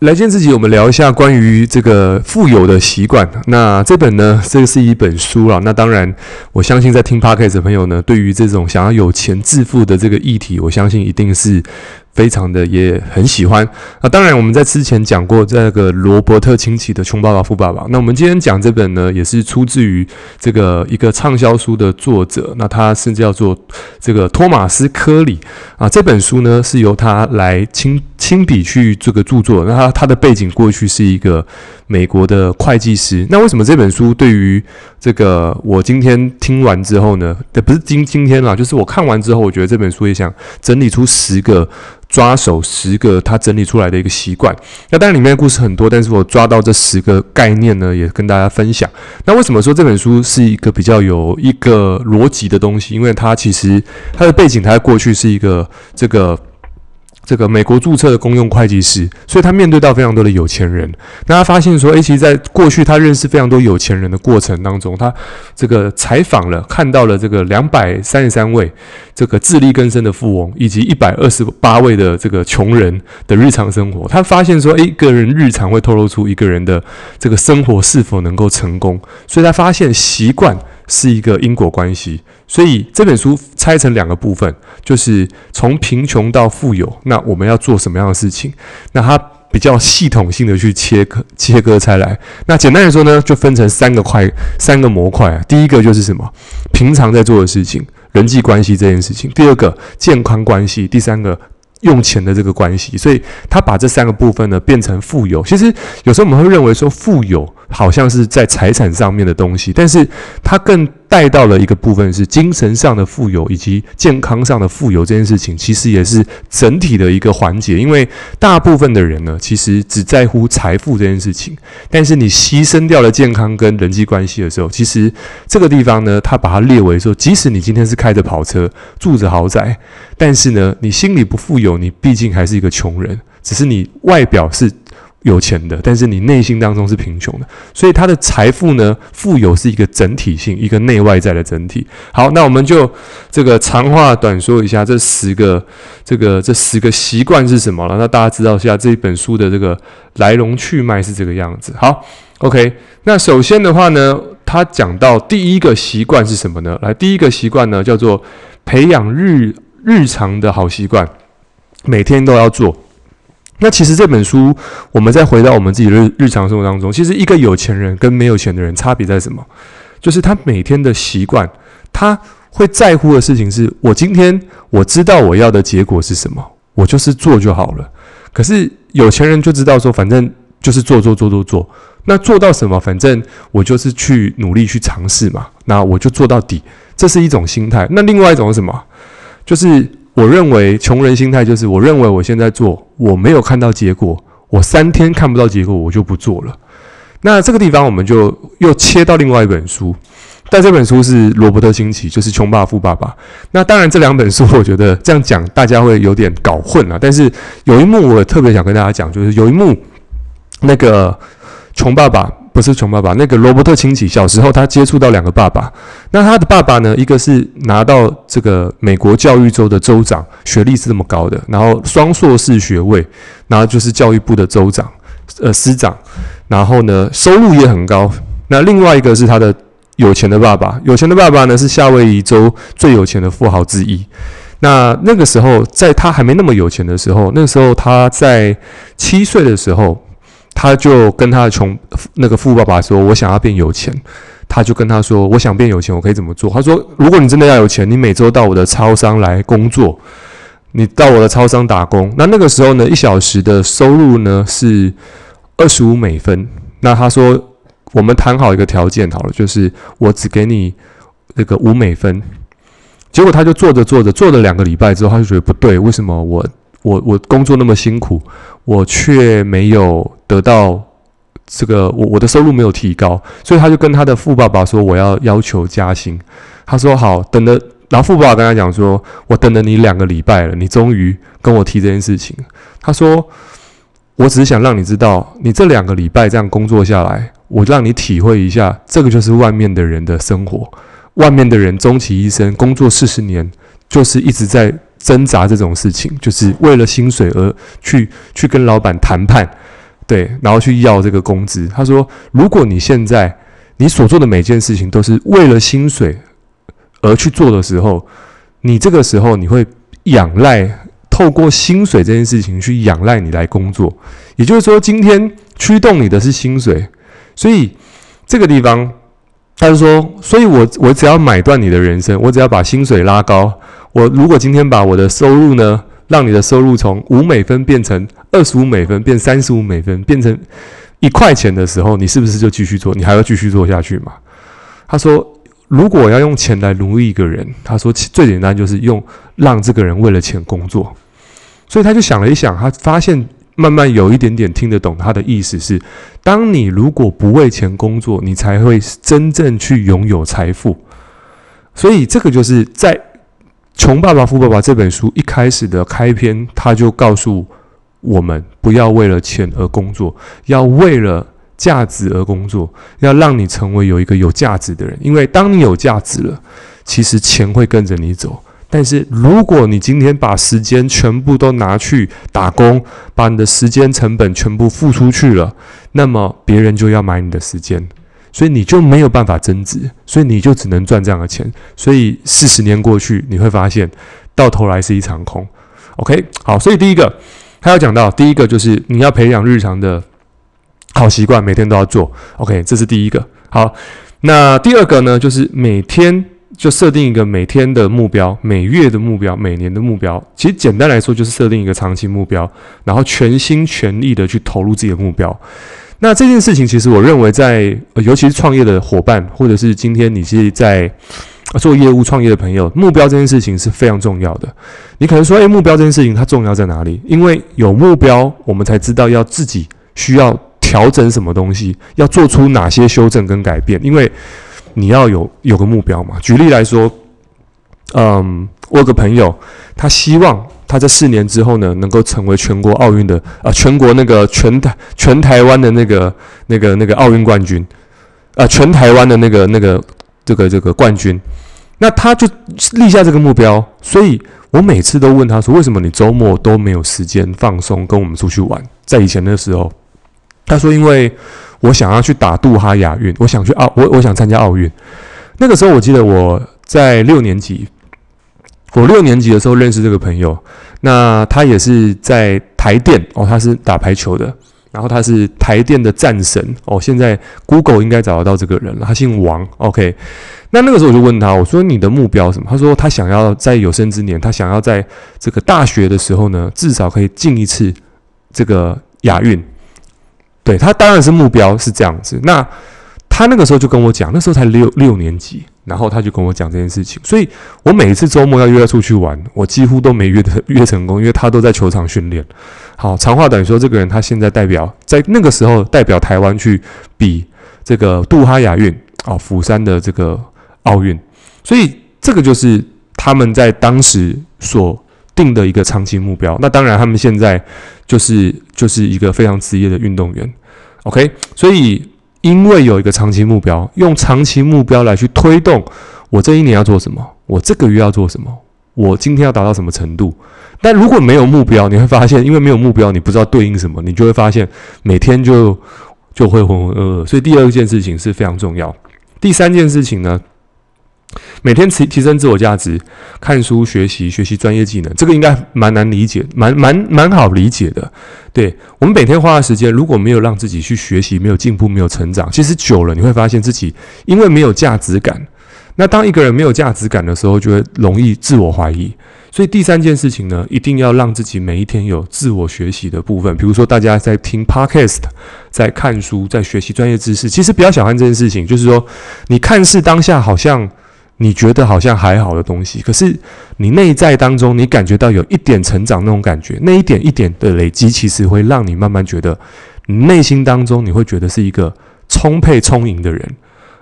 来见自己，我们聊一下关于这个富有的习惯。那这本呢，这是一本书啊。那当然，我相信在听 Podcast 的朋友呢，对于这种想要有钱致富的这个议题，我相信一定是。非常的也很喜欢啊！当然，我们在之前讲过这个罗伯特清崎的《穷爸爸富爸爸》。那我们今天讲这本呢，也是出自于这个一个畅销书的作者，那他甚至叫做这个托马斯·科里啊。这本书呢是由他来亲亲笔去这个著作。那他他的背景过去是一个美国的会计师。那为什么这本书对于这个我今天听完之后呢？不是今今天啦，就是我看完之后，我觉得这本书也想整理出十个。抓手十个他整理出来的一个习惯，那当然里面的故事很多，但是我抓到这十个概念呢，也跟大家分享。那为什么说这本书是一个比较有一个逻辑的东西？因为它其实它的背景，它在过去是一个这个。这个美国注册的公用会计师，所以他面对到非常多的有钱人。那他发现说，诶，其实在过去他认识非常多有钱人的过程当中，他这个采访了，看到了这个两百三十三位这个自力更生的富翁，以及一百二十八位的这个穷人的日常生活。他发现说，诶，一个人日常会透露出一个人的这个生活是否能够成功。所以他发现习惯。是一个因果关系，所以这本书拆成两个部分，就是从贫穷到富有，那我们要做什么样的事情？那它比较系统性的去切割切割开来。那简单来说呢，就分成三个块，三个模块啊。第一个就是什么？平常在做的事情，人际关系这件事情。第二个，健康关系。第三个。用钱的这个关系，所以他把这三个部分呢变成富有。其实有时候我们会认为说富有好像是在财产上面的东西，但是它更带到了一个部分是精神上的富有以及健康上的富有这件事情，其实也是整体的一个环节。因为大部分的人呢，其实只在乎财富这件事情，但是你牺牲掉了健康跟人际关系的时候，其实这个地方呢，他把它列为说，即使你今天是开着跑车，住着豪宅，但是呢，你心里不富有，你毕竟还是一个穷人，只是你外表是。有钱的，但是你内心当中是贫穷的，所以他的财富呢，富有是一个整体性，一个内外在的整体。好，那我们就这个长话短说一下，这十个这个这十个习惯是什么了？那大家知道一下这一本书的这个来龙去脉是这个样子。好，OK，那首先的话呢，他讲到第一个习惯是什么呢？来，第一个习惯呢叫做培养日日常的好习惯，每天都要做。那其实这本书，我们再回到我们自己日日常生活当中，其实一个有钱人跟没有钱的人差别在什么？就是他每天的习惯，他会在乎的事情是：我今天我知道我要的结果是什么，我就是做就好了。可是有钱人就知道说，反正就是做做做做做，那做到什么，反正我就是去努力去尝试嘛，那我就做到底，这是一种心态。那另外一种是什么？就是。我认为穷人心态就是，我认为我现在做，我没有看到结果，我三天看不到结果，我就不做了。那这个地方我们就又切到另外一本书，但这本书是罗伯特清崎，就是《穷爸爸富爸爸》。那当然这两本书，我觉得这样讲大家会有点搞混了。但是有一幕我特别想跟大家讲，就是有一幕那个穷爸爸。不是穷爸爸，那个罗伯特清崎小时候他接触到两个爸爸，那他的爸爸呢，一个是拿到这个美国教育州的州长，学历是这么高的，然后双硕士学位，然后就是教育部的州长，呃，司长，然后呢收入也很高。那另外一个是他的有钱的爸爸，有钱的爸爸呢是夏威夷州最有钱的富豪之一。那那个时候在他还没那么有钱的时候，那时候他在七岁的时候。他就跟他的穷那个富爸爸说：“我想要变有钱。”他就跟他说：“我想变有钱，我可以怎么做？”他说：“如果你真的要有钱，你每周到我的超商来工作，你到我的超商打工。那那个时候呢，一小时的收入呢是二十五美分。那他说，我们谈好一个条件好了，就是我只给你那个五美分。结果他就做着做着，做了两个礼拜之后，他就觉得不对，为什么我？”我我工作那么辛苦，我却没有得到这个，我我的收入没有提高，所以他就跟他的富爸爸说：“我要要求加薪。”他说：“好，等了。”然后富爸爸跟他讲说：“我等了你两个礼拜了，你终于跟我提这件事情。”他说：“我只是想让你知道，你这两个礼拜这样工作下来，我让你体会一下，这个就是外面的人的生活。外面的人终其一生工作四十年，就是一直在。”挣扎这种事情，就是为了薪水而去去跟老板谈判，对，然后去要这个工资。他说，如果你现在你所做的每件事情都是为了薪水而去做的时候，你这个时候你会仰赖透过薪水这件事情去仰赖你来工作。也就是说，今天驱动你的是薪水，所以这个地方。他就说：“所以我我只要买断你的人生，我只要把薪水拉高。我如果今天把我的收入呢，让你的收入从五美分变成二十五美分，变三十五美分，变成一块钱的时候，你是不是就继续做？你还要继续做下去吗？”他说：“如果要用钱来奴役一个人，他说最简单就是用让这个人为了钱工作。所以他就想了一想，他发现。”慢慢有一点点听得懂他的意思是：当你如果不为钱工作，你才会真正去拥有财富。所以这个就是在《穷爸爸富爸爸》这本书一开始的开篇，他就告诉我们：不要为了钱而工作，要为了价值而工作，要让你成为有一个有价值的人。因为当你有价值了，其实钱会跟着你走。但是，如果你今天把时间全部都拿去打工，把你的时间成本全部付出去了，那么别人就要买你的时间，所以你就没有办法增值，所以你就只能赚这样的钱。所以四十年过去，你会发现，到头来是一场空。OK，好，所以第一个，他要讲到第一个就是你要培养日常的好习惯，每天都要做。OK，这是第一个。好，那第二个呢，就是每天。就设定一个每天的目标、每月的目标、每年的目标。其实简单来说，就是设定一个长期目标，然后全心全力的去投入自己的目标。那这件事情，其实我认为在，尤其是创业的伙伴，或者是今天你是在做业务创业的朋友，目标这件事情是非常重要的。你可能说，诶，目标这件事情它重要在哪里？因为有目标，我们才知道要自己需要调整什么东西，要做出哪些修正跟改变。因为你要有有个目标嘛？举例来说，嗯，我有个朋友，他希望他在四年之后呢，能够成为全国奥运的啊、呃，全国那个全台全台湾的那个那个那个奥运冠军，啊、呃，全台湾的那个那个这个这个冠军。那他就立下这个目标，所以我每次都问他说：“为什么你周末都没有时间放松，跟我们出去玩？”在以前的时候，他说：“因为。”我想要去打杜哈亚运，我想去奥，我我想参加奥运。那个时候，我记得我在六年级，我六年级的时候认识这个朋友。那他也是在台电哦，他是打排球的，然后他是台电的战神哦。现在 Google 应该找得到这个人了，他姓王。OK，那那个时候我就问他，我说你的目标什么？他说他想要在有生之年，他想要在这个大学的时候呢，至少可以进一次这个亚运。对，他当然是目标是这样子，那他那个时候就跟我讲，那时候才六六年级，然后他就跟我讲这件事情，所以我每一次周末要约他出去玩，我几乎都没约的约成功，因为他都在球场训练。好，长话短说，这个人他现在代表在那个时候代表台湾去比这个杜哈亚运啊，釜山的这个奥运，所以这个就是他们在当时所。定的一个长期目标，那当然他们现在就是就是一个非常职业的运动员，OK，所以因为有一个长期目标，用长期目标来去推动我这一年要做什么，我这个月要做什么，我今天要达到什么程度。但如果没有目标，你会发现，因为没有目标，你不知道对应什么，你就会发现每天就就会浑浑噩噩。所以第二件事情是非常重要。第三件事情呢？每天提提升自我价值，看书学习学习专业技能，这个应该蛮难理解，蛮蛮蛮好理解的。对，我们每天花的时间，如果没有让自己去学习，没有进步，没有成长，其实久了你会发现自己因为没有价值感。那当一个人没有价值感的时候，就会容易自我怀疑。所以第三件事情呢，一定要让自己每一天有自我学习的部分。比如说，大家在听 Podcast，在看书，在学习专业知识，其实不要小看这件事情。就是说，你看似当下好像。你觉得好像还好的东西，可是你内在当中，你感觉到有一点成长那种感觉，那一点一点的累积，其实会让你慢慢觉得，你内心当中你会觉得是一个充沛充盈的人。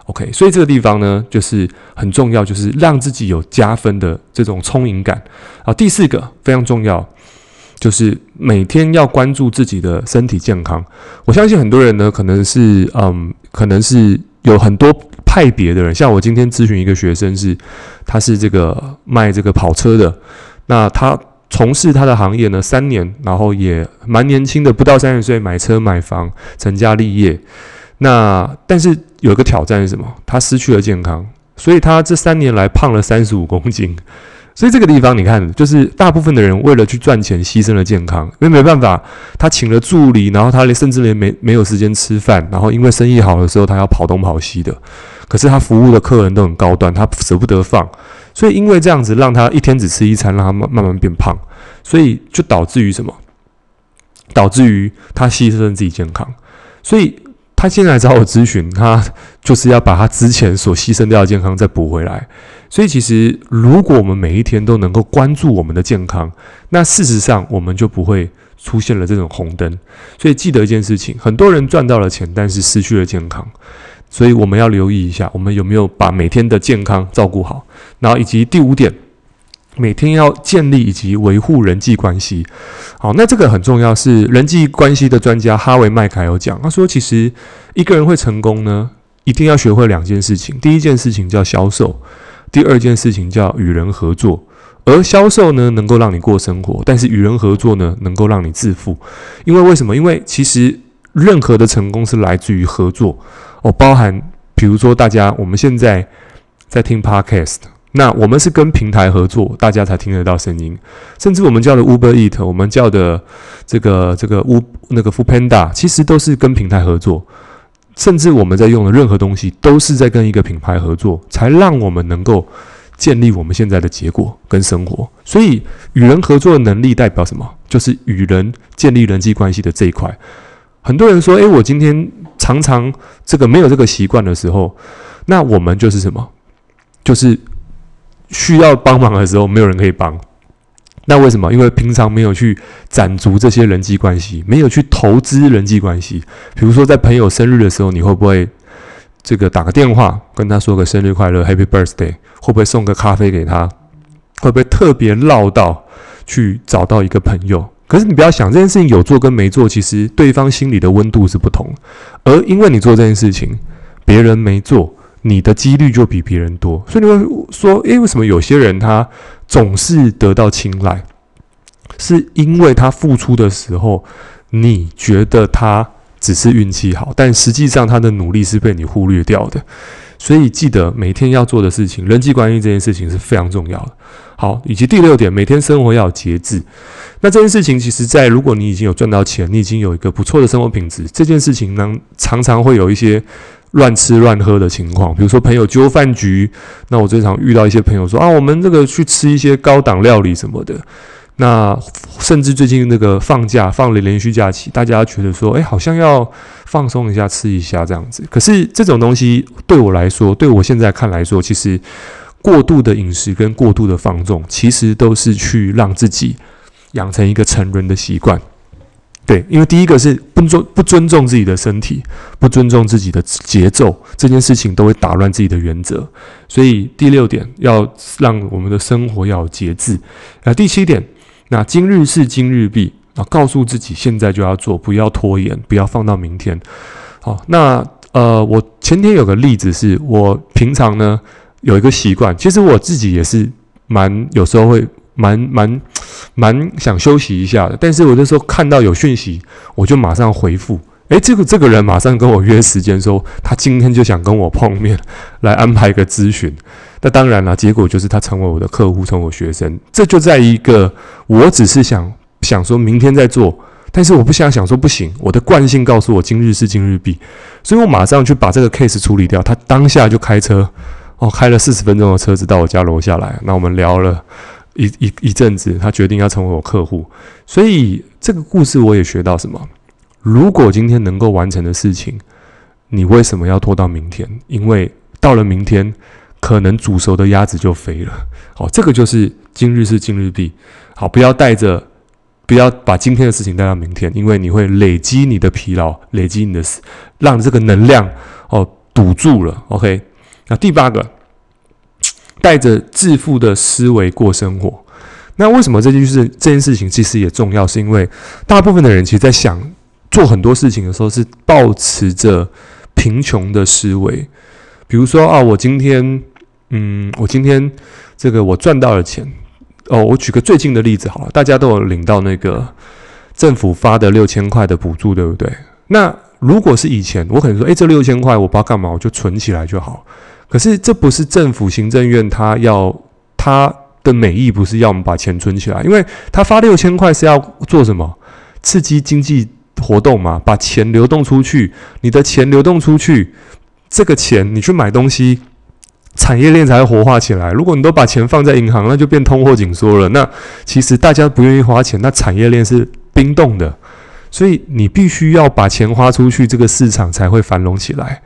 OK，所以这个地方呢，就是很重要，就是让自己有加分的这种充盈感。好，第四个非常重要，就是每天要关注自己的身体健康。我相信很多人呢，可能是嗯，可能是有很多。派别的人，像我今天咨询一个学生是，他是这个卖这个跑车的，那他从事他的行业呢三年，然后也蛮年轻的，不到三十岁买车买房成家立业。那但是有一个挑战是什么？他失去了健康，所以他这三年来胖了三十五公斤。所以这个地方你看，就是大部分的人为了去赚钱牺牲了健康，因为没办法，他请了助理，然后他甚至连没没有时间吃饭，然后因为生意好的时候他要跑东跑西的，可是他服务的客人都很高端，他舍不得放，所以因为这样子让他一天只吃一餐，让他慢慢慢变胖，所以就导致于什么？导致于他牺牲自己健康，所以。他现在找我咨询，他就是要把他之前所牺牲掉的健康再补回来。所以，其实如果我们每一天都能够关注我们的健康，那事实上我们就不会出现了这种红灯。所以，记得一件事情：很多人赚到了钱，但是失去了健康。所以，我们要留意一下，我们有没有把每天的健康照顾好。然后，以及第五点。每天要建立以及维护人际关系，好，那这个很重要。是人际关系的专家哈维麦凯有讲，他说，其实一个人会成功呢，一定要学会两件事情。第一件事情叫销售，第二件事情叫与人合作。而销售呢，能够让你过生活，但是与人合作呢，能够让你致富。因为为什么？因为其实任何的成功是来自于合作哦，包含比如说大家我们现在在听 Podcast。那我们是跟平台合作，大家才听得到声音。甚至我们叫的 Uber Eat，我们叫的这个这个 U 那个 Foodpanda，其实都是跟平台合作。甚至我们在用的任何东西，都是在跟一个品牌合作，才让我们能够建立我们现在的结果跟生活。所以，与人合作的能力代表什么？就是与人建立人际关系的这一块。很多人说：“诶，我今天常常这个没有这个习惯的时候，那我们就是什么？就是。”需要帮忙的时候，没有人可以帮。那为什么？因为平常没有去攒足这些人际关系，没有去投资人际关系。比如说，在朋友生日的时候，你会不会这个打个电话跟他说个生日快乐，Happy Birthday？会不会送个咖啡给他？会不会特别绕道去找到一个朋友？可是你不要想这件事情有做跟没做，其实对方心里的温度是不同。而因为你做这件事情，别人没做。你的几率就比别人多，所以你会说，诶，为什么有些人他总是得到青睐？是因为他付出的时候，你觉得他只是运气好，但实际上他的努力是被你忽略掉的。所以记得每天要做的事情，人际关系这件事情是非常重要的。好，以及第六点，每天生活要有节制。那这件事情，其实，在如果你已经有赚到钱，你已经有一个不错的生活品质，这件事情呢，常常会有一些。乱吃乱喝的情况，比如说朋友揪饭局，那我最常遇到一些朋友说啊，我们这个去吃一些高档料理什么的。那甚至最近那个放假放了连续假期，大家觉得说，哎，好像要放松一下，吃一下这样子。可是这种东西对我来说，对我现在看来说，其实过度的饮食跟过度的放纵，其实都是去让自己养成一个成人的习惯。对，因为第一个是不尊不尊重自己的身体，不尊重自己的节奏，这件事情都会打乱自己的原则。所以第六点，要让我们的生活要有节制。啊，第七点，那今日事今日毕啊，告诉自己现在就要做，不要拖延，不要放到明天。好，那呃，我前天有个例子是，我平常呢有一个习惯，其实我自己也是蛮有时候会。蛮蛮蛮想休息一下的，但是我那时候看到有讯息，我就马上回复。诶，这个这个人马上跟我约时间，说他今天就想跟我碰面，来安排一个咨询。那当然了，结果就是他成为我的客户，成为我学生。这就在一个，我只是想想说明天再做，但是我不想想说不行，我的惯性告诉我今日事今日毕，所以我马上去把这个 case 处理掉。他当下就开车，哦，开了四十分钟的车子到我家楼下来，那我们聊了。一一一阵子，他决定要成为我客户，所以这个故事我也学到什么？如果今天能够完成的事情，你为什么要拖到明天？因为到了明天，可能煮熟的鸭子就飞了。好，这个就是今日事今日毕。好，不要带着，不要把今天的事情带到明天，因为你会累积你的疲劳，累积你的，让这个能量哦堵住了。OK，那第八个。带着致富的思维过生活，那为什么这件事这件事情其实也重要？是因为大部分的人其实在想做很多事情的时候，是抱持着贫穷的思维。比如说啊，我今天，嗯，我今天这个我赚到了钱，哦，我举个最近的例子好了，大家都有领到那个政府发的六千块的补助，对不对？那如果是以前，我可能说，诶，这六千块我不知道干嘛，我就存起来就好。可是这不是政府行政院他要他的美意，不是要我们把钱存起来，因为他发六千块是要做什么？刺激经济活动嘛，把钱流动出去。你的钱流动出去，这个钱你去买东西，产业链才会活化起来。如果你都把钱放在银行，那就变通货紧缩了。那其实大家不愿意花钱，那产业链是冰冻的。所以你必须要把钱花出去，这个市场才会繁荣起来。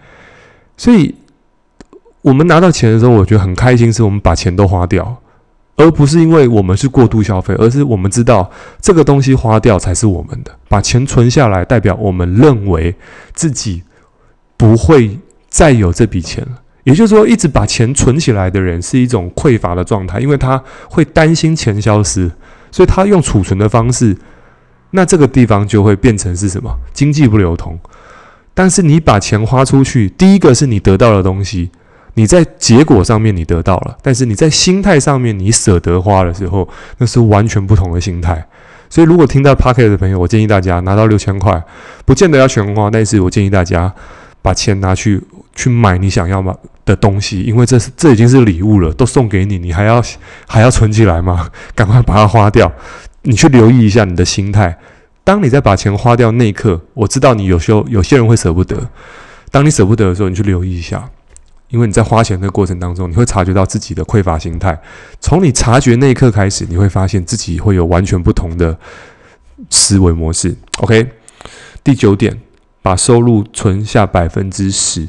所以我们拿到钱的时候，我觉得很开心，是我们把钱都花掉，而不是因为我们是过度消费，而是我们知道这个东西花掉才是我们的。把钱存下来，代表我们认为自己不会再有这笔钱了。也就是说，一直把钱存起来的人是一种匮乏的状态，因为他会担心钱消失，所以他用储存的方式。那这个地方就会变成是什么？经济不流通。但是你把钱花出去，第一个是你得到的东西，你在结果上面你得到了，但是你在心态上面你舍得花的时候，那是完全不同的心态。所以如果听到 Podcast 的朋友，我建议大家拿到六千块，不见得要全花，但是我建议大家把钱拿去去买你想要买的东西，因为这是这已经是礼物了，都送给你，你还要还要存起来吗？赶快把它花掉。你去留意一下你的心态。当你在把钱花掉那一刻，我知道你有时候有些人会舍不得。当你舍不得的时候，你去留意一下，因为你在花钱的过程当中，你会察觉到自己的匮乏心态。从你察觉那一刻开始，你会发现自己会有完全不同的思维模式。OK，第九点，把收入存下百分之十，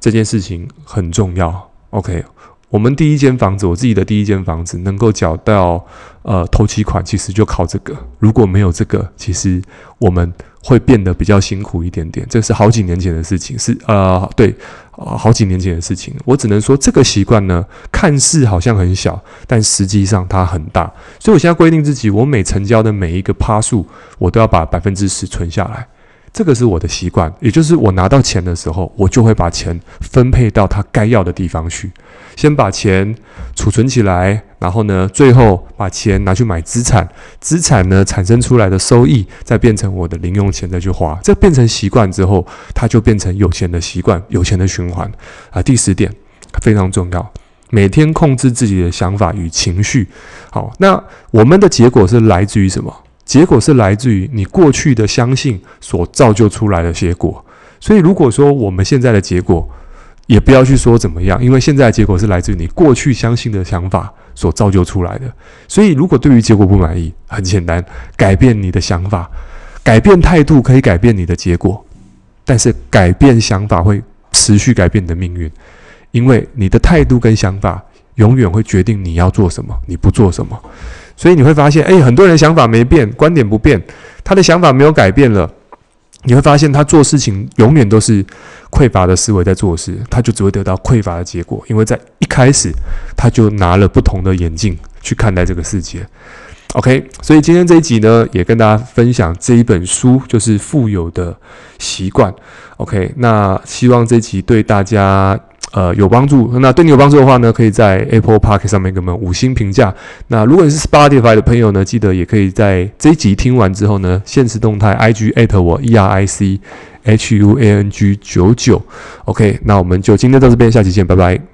这件事情很重要。OK。我们第一间房子，我自己的第一间房子能够缴到呃头期款，其实就靠这个。如果没有这个，其实我们会变得比较辛苦一点点。这是好几年前的事情，是呃对，好几年前的事情。我只能说这个习惯呢，看似好像很小，但实际上它很大。所以我现在规定自己，我每成交的每一个趴数，我都要把百分之十存下来。这个是我的习惯，也就是我拿到钱的时候，我就会把钱分配到他该要的地方去。先把钱储存起来，然后呢，最后把钱拿去买资产，资产呢产生出来的收益，再变成我的零用钱再去花。这变成习惯之后，它就变成有钱的习惯，有钱的循环啊。第十点非常重要，每天控制自己的想法与情绪。好，那我们的结果是来自于什么？结果是来自于你过去的相信所造就出来的结果，所以如果说我们现在的结果，也不要去说怎么样，因为现在的结果是来自于你过去相信的想法所造就出来的。所以如果对于结果不满意，很简单，改变你的想法，改变态度可以改变你的结果，但是改变想法会持续改变你的命运，因为你的态度跟想法永远会决定你要做什么，你不做什么。所以你会发现，诶，很多人想法没变，观点不变，他的想法没有改变了。你会发现，他做事情永远都是匮乏的思维在做事，他就只会得到匮乏的结果。因为在一开始，他就拿了不同的眼镜去看待这个世界。OK，所以今天这一集呢，也跟大家分享这一本书，就是《富有的习惯》。OK，那希望这集对大家。呃，有帮助。那对你有帮助的话呢，可以在 Apple Park 上面给我们五星评价。那如果你是 Spotify 的朋友呢，记得也可以在这一集听完之后呢，限时动态 IG 艾特我 E R I C H U A N G 九九。OK，那我们就今天到这边，下期见，拜拜。